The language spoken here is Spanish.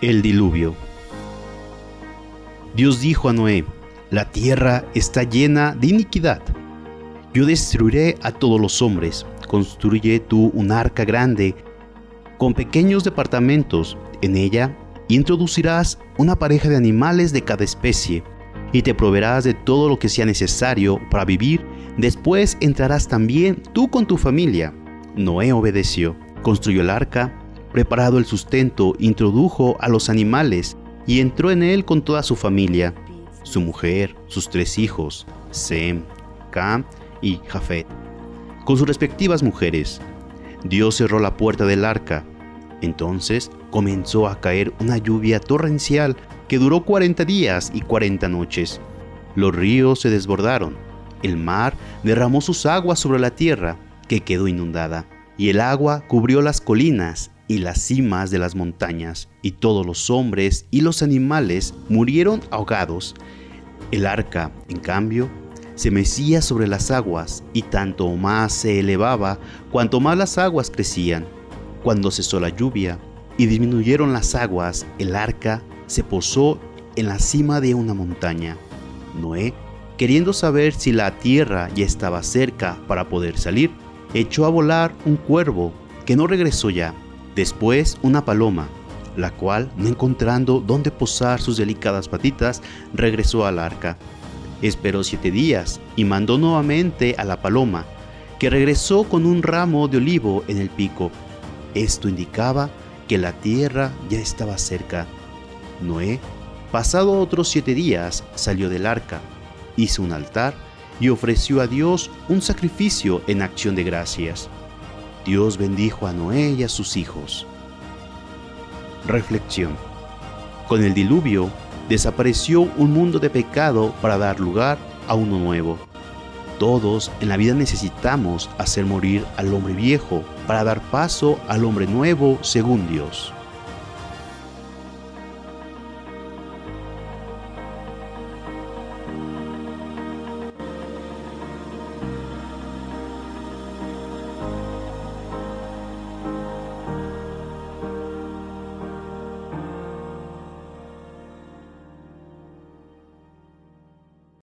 El diluvio. Dios dijo a Noé, la tierra está llena de iniquidad. Yo destruiré a todos los hombres. Construye tú un arca grande con pequeños departamentos. En ella introducirás una pareja de animales de cada especie y te proveerás de todo lo que sea necesario para vivir. Después entrarás también tú con tu familia. Noé obedeció, construyó el arca Preparado el sustento, introdujo a los animales y entró en él con toda su familia, su mujer, sus tres hijos, Sem, Cam y Jafet, con sus respectivas mujeres. Dios cerró la puerta del arca. Entonces comenzó a caer una lluvia torrencial que duró 40 días y 40 noches. Los ríos se desbordaron. El mar derramó sus aguas sobre la tierra, que quedó inundada, y el agua cubrió las colinas y las cimas de las montañas, y todos los hombres y los animales murieron ahogados. El arca, en cambio, se mecía sobre las aguas, y tanto más se elevaba, cuanto más las aguas crecían. Cuando cesó la lluvia y disminuyeron las aguas, el arca se posó en la cima de una montaña. Noé, queriendo saber si la tierra ya estaba cerca para poder salir, echó a volar un cuervo que no regresó ya Después una paloma, la cual, no encontrando dónde posar sus delicadas patitas, regresó al arca. Esperó siete días y mandó nuevamente a la paloma, que regresó con un ramo de olivo en el pico. Esto indicaba que la tierra ya estaba cerca. Noé, pasado otros siete días, salió del arca, hizo un altar y ofreció a Dios un sacrificio en acción de gracias. Dios bendijo a Noé y a sus hijos. Reflexión. Con el diluvio desapareció un mundo de pecado para dar lugar a uno nuevo. Todos en la vida necesitamos hacer morir al hombre viejo para dar paso al hombre nuevo según Dios.